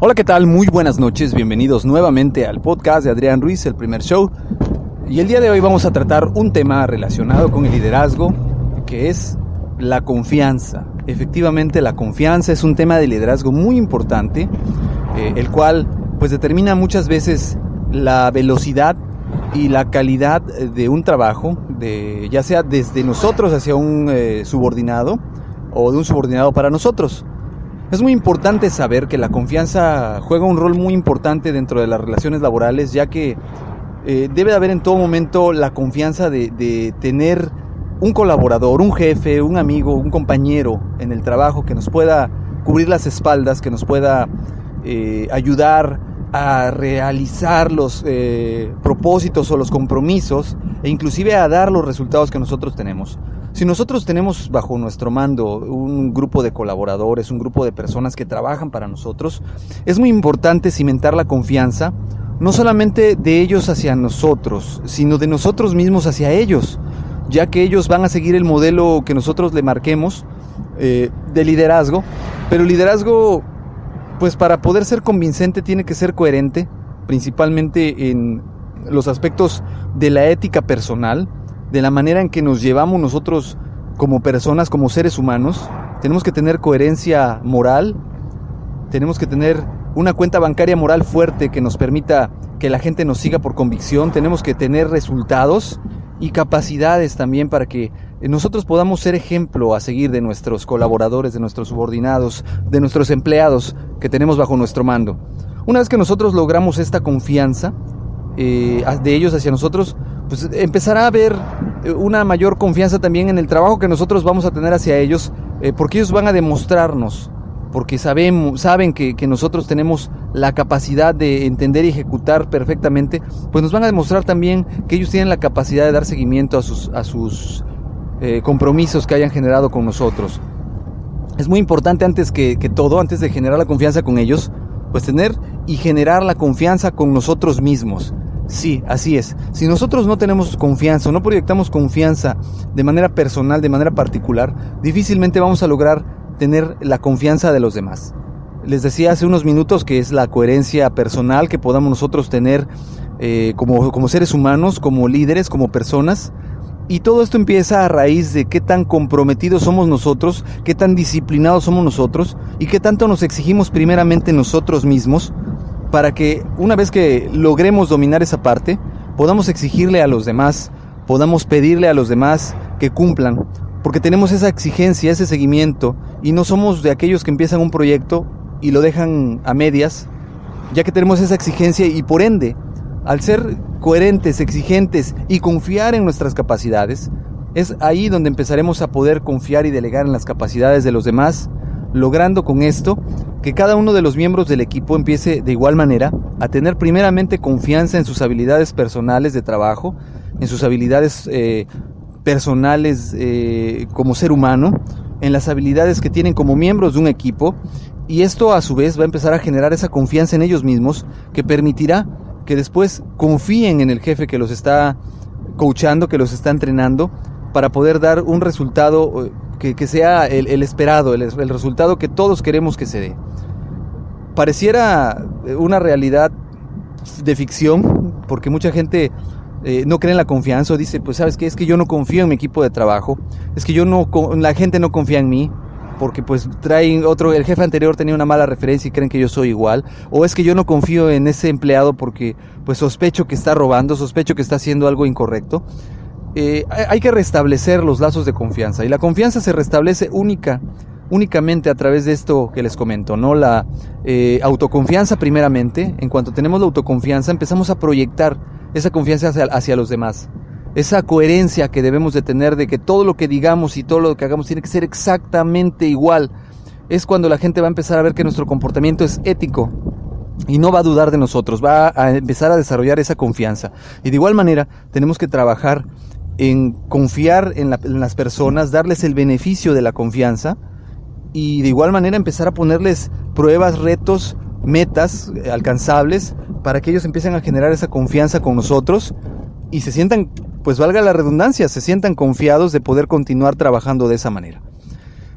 Hola, ¿qué tal? Muy buenas noches, bienvenidos nuevamente al podcast de Adrián Ruiz, el primer show. Y el día de hoy vamos a tratar un tema relacionado con el liderazgo, que es la confianza. Efectivamente, la confianza es un tema de liderazgo muy importante, eh, el cual pues determina muchas veces la velocidad y la calidad de un trabajo, de, ya sea desde nosotros hacia un eh, subordinado o de un subordinado para nosotros. Es muy importante saber que la confianza juega un rol muy importante dentro de las relaciones laborales, ya que eh, debe haber en todo momento la confianza de, tener un colaborador, un jefe, un amigo, un compañero en el trabajo que nos pueda cubrir las espaldas, que nos pueda eh, ayudar a realizar los eh, propósitos o los compromisos e inclusive a dar los resultados que nosotros tenemos. Si nosotros tenemos bajo nuestro mando un grupo de colaboradores, un grupo de personas que trabajan para nosotros, es muy importante cimentar la confianza, no solamente de ellos hacia nosotros, sino de nosotros mismos hacia ellos, ya que ellos van a seguir el modelo que nosotros le marquemos eh, de liderazgo, pero liderazgo, pues para poder ser convincente tiene que ser coherente, principalmente en los aspectos de la ética personal, de la manera en que nos llevamos nosotros como personas, como seres humanos. Tenemos que tener coherencia moral, tenemos que tener una cuenta bancaria moral fuerte que nos permita que la gente nos siga por convicción, tenemos que tener resultados y capacidades también para que nosotros podamos ser ejemplo a seguir de nuestros colaboradores, de nuestros subordinados, de nuestros empleados que tenemos bajo nuestro mando. Una vez que nosotros logramos esta confianza eh, de ellos hacia nosotros, pues empezará a haber eh, una mayor confianza también en el trabajo que nosotros vamos a tener hacia ellos, eh, porque ellos van a demostrarnos, porque sabemos, saben que, nosotros tenemos la capacidad de entender y ejecutar perfectamente, pues nos van a demostrar también que ellos tienen la capacidad de dar seguimiento a sus, a sus eh, compromisos que hayan generado con nosotros. Es muy importante antes que, que todo, antes de generar la confianza con ellos, pues tener y generar la confianza con nosotros mismos. Sí, así es. Si nosotros no tenemos confianza o no proyectamos confianza de manera personal, de manera particular, difícilmente vamos a lograr tener la confianza de los demás. Les decía hace unos minutos que es la coherencia personal que podamos nosotros tener eh, como, como seres humanos, como líderes, como personas. Y todo esto empieza a raíz de qué tan comprometidos somos nosotros, qué tan disciplinados somos nosotros y qué tanto nos exigimos primeramente nosotros mismos para que una vez que logremos dominar esa parte, podamos exigirle a los demás, podamos pedirle a los demás que cumplan, porque tenemos esa exigencia, ese seguimiento, y no somos de aquellos que empiezan un proyecto y lo dejan a medias, ya que tenemos esa exigencia y por ende, al ser coherentes, exigentes y confiar en nuestras capacidades, es ahí donde empezaremos a poder confiar y delegar en las capacidades de los demás, logrando con esto que cada uno de los miembros del equipo empiece de igual manera a tener primeramente confianza en sus habilidades personales de trabajo, en sus habilidades eh, personales eh, como ser humano, en las habilidades que tienen como miembros de un equipo y esto a su vez va a empezar a generar esa confianza en ellos mismos que permitirá que después confíen en el jefe que los está coachando, que los está entrenando para poder dar un resultado eh, que, sea el, esperado, el, resultado que todos queremos que se dé. Pareciera una realidad de ficción, porque mucha gente eh, no cree en la confianza o dice, pues sabes que es que yo no confío en mi equipo de trabajo, es que yo no, la gente no confía en mí, porque pues traen otro, el jefe anterior tenía una mala referencia y creen que yo soy igual, o es que yo no confío en ese empleado porque pues sospecho que está robando, sospecho que está haciendo algo incorrecto. Eh, hay que restablecer los lazos de confianza y la confianza se restablece única únicamente a través de esto que les comento, ¿no? La eh, autoconfianza primeramente, en cuanto tenemos la autoconfianza empezamos a proyectar esa confianza hacia, hacia, los demás, esa coherencia que debemos de tener de que todo lo que digamos y todo lo que hagamos tiene que ser exactamente igual es cuando la gente va a empezar a ver que nuestro comportamiento es ético y no va a dudar de nosotros, va a empezar a desarrollar esa confianza. Y de igual manera tenemos que trabajar en confiar en, las personas, darles el beneficio de la confianza y de igual manera empezar a ponerles pruebas, retos, metas eh, alcanzables para que ellos empiecen a generar esa confianza con nosotros y se sientan, pues valga la redundancia, se sientan confiados de poder continuar trabajando de esa manera.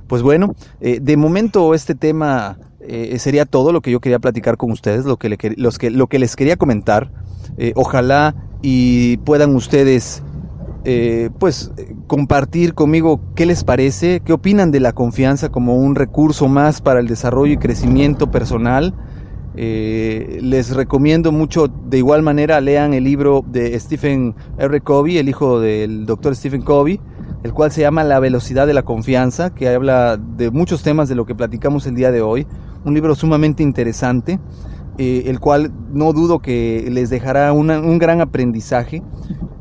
Pues bueno, eh, de momento este tema eh, sería todo lo que yo quería platicar con ustedes, lo que, les quería comentar. ojalá y puedan ustedes eh, pues compartir conmigo qué les parece, qué opinan de la confianza como un recurso más para el desarrollo y crecimiento personal. Eh, les recomiendo mucho, de igual manera, lean el libro de Stephen R. Covey, el hijo del doctor Stephen Covey, el cual se llama La velocidad de la confianza, que habla de muchos temas de lo que platicamos el día de hoy. Un libro sumamente interesante. Eh, el cual no dudo que les dejará un gran aprendizaje.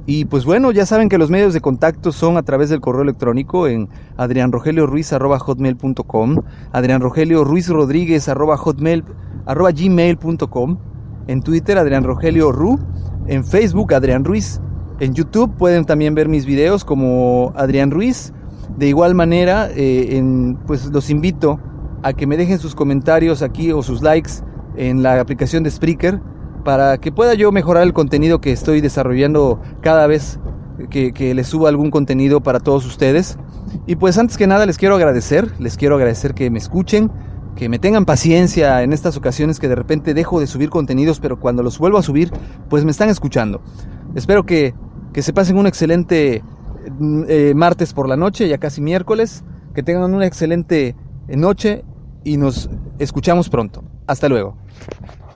Y pues bueno, ya saben que los medios de contacto son a través del correo electrónico en adrianrogelioruiz.com, adrianrogelioruizrodríguez.gmail.com, en Twitter Adrián Rogelio Ru, en Facebook Adrián Ruiz, en YouTube pueden también ver mis videos como Adrián Ruiz. De igual manera, eh, en, pues los invito a que me dejen sus comentarios aquí o sus likes en la aplicación de Spreaker para que pueda yo mejorar el contenido que estoy desarrollando cada vez que, que les suba algún contenido para todos ustedes. Y pues antes que nada les quiero agradecer, les quiero agradecer que me escuchen, que me tengan paciencia en estas ocasiones que de repente dejo de subir contenidos, pero cuando los vuelvo a subir, pues me están escuchando. Espero que, que se pasen un excelente eh, martes por la noche, ya casi miércoles, que tengan una excelente noche y nos escuchamos pronto. Hasta luego.